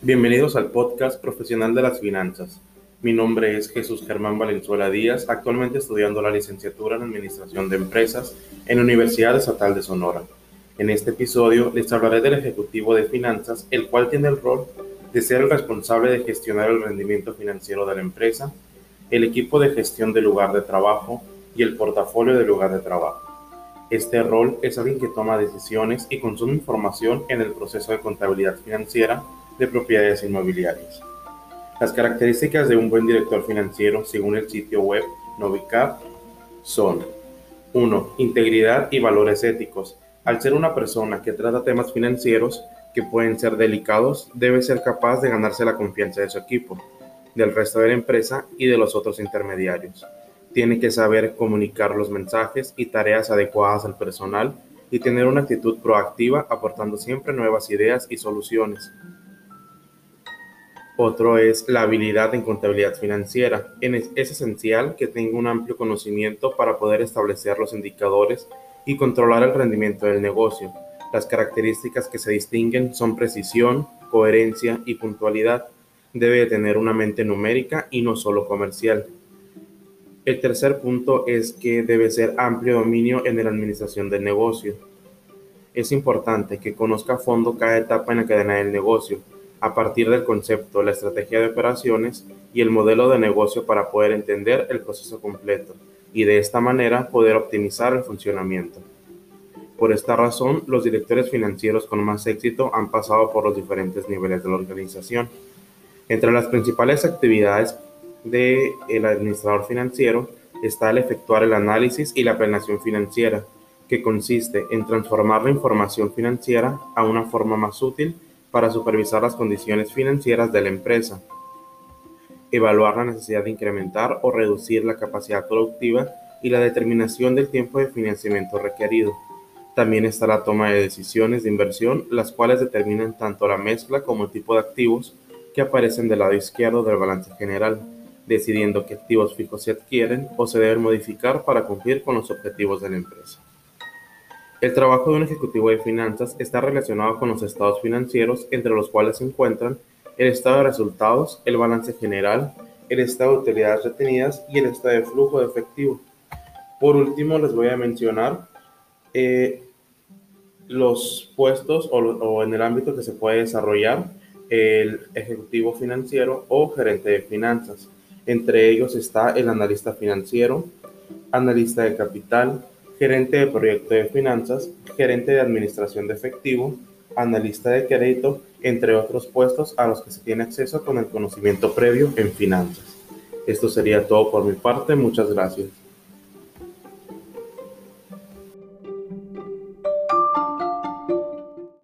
Bienvenidos al podcast Profesional de las Finanzas. Mi nombre es Jesús Germán Valenzuela Díaz, actualmente estudiando la licenciatura en Administración de Empresas en la Universidad Estatal de Sonora. En este episodio les hablaré del Ejecutivo de Finanzas, el cual tiene el rol de ser el responsable de gestionar el rendimiento financiero de la empresa, el equipo de gestión del lugar de trabajo y el portafolio del lugar de trabajo. Este rol es alguien que toma decisiones y consume información en el proceso de contabilidad financiera de propiedades inmobiliarias. Las características de un buen director financiero, según el sitio web Novicap, son 1. Integridad y valores éticos. Al ser una persona que trata temas financieros que pueden ser delicados, debe ser capaz de ganarse la confianza de su equipo, del resto de la empresa y de los otros intermediarios. Tiene que saber comunicar los mensajes y tareas adecuadas al personal y tener una actitud proactiva aportando siempre nuevas ideas y soluciones. Otro es la habilidad en contabilidad financiera. Es esencial que tenga un amplio conocimiento para poder establecer los indicadores y controlar el rendimiento del negocio. Las características que se distinguen son precisión, coherencia y puntualidad. Debe tener una mente numérica y no solo comercial. El tercer punto es que debe ser amplio dominio en la administración del negocio. Es importante que conozca a fondo cada etapa en la cadena del negocio, a partir del concepto, la estrategia de operaciones y el modelo de negocio para poder entender el proceso completo y de esta manera poder optimizar el funcionamiento. Por esta razón, los directores financieros con más éxito han pasado por los diferentes niveles de la organización. Entre las principales actividades del administrador financiero está el efectuar el análisis y la planeación financiera, que consiste en transformar la información financiera a una forma más útil para supervisar las condiciones financieras de la empresa, evaluar la necesidad de incrementar o reducir la capacidad productiva y la determinación del tiempo de financiamiento requerido. También está la toma de decisiones de inversión, las cuales determinan tanto la mezcla como el tipo de activos que aparecen del lado izquierdo del balance general, decidiendo qué activos fijos se adquieren o se deben modificar para cumplir con los objetivos de la empresa. El trabajo de un ejecutivo de finanzas está relacionado con los estados financieros, entre los cuales se encuentran el estado de resultados, el balance general, el estado de utilidades retenidas y el estado de flujo de efectivo. Por último, les voy a mencionar eh, los puestos o, o en el ámbito que se puede desarrollar el ejecutivo financiero o gerente de finanzas. Entre ellos está el analista financiero, analista de capital, gerente de proyecto de finanzas, gerente de administración de efectivo, analista de crédito, entre otros puestos a los que se tiene acceso con el conocimiento previo en finanzas. Esto sería todo por mi parte. Muchas gracias.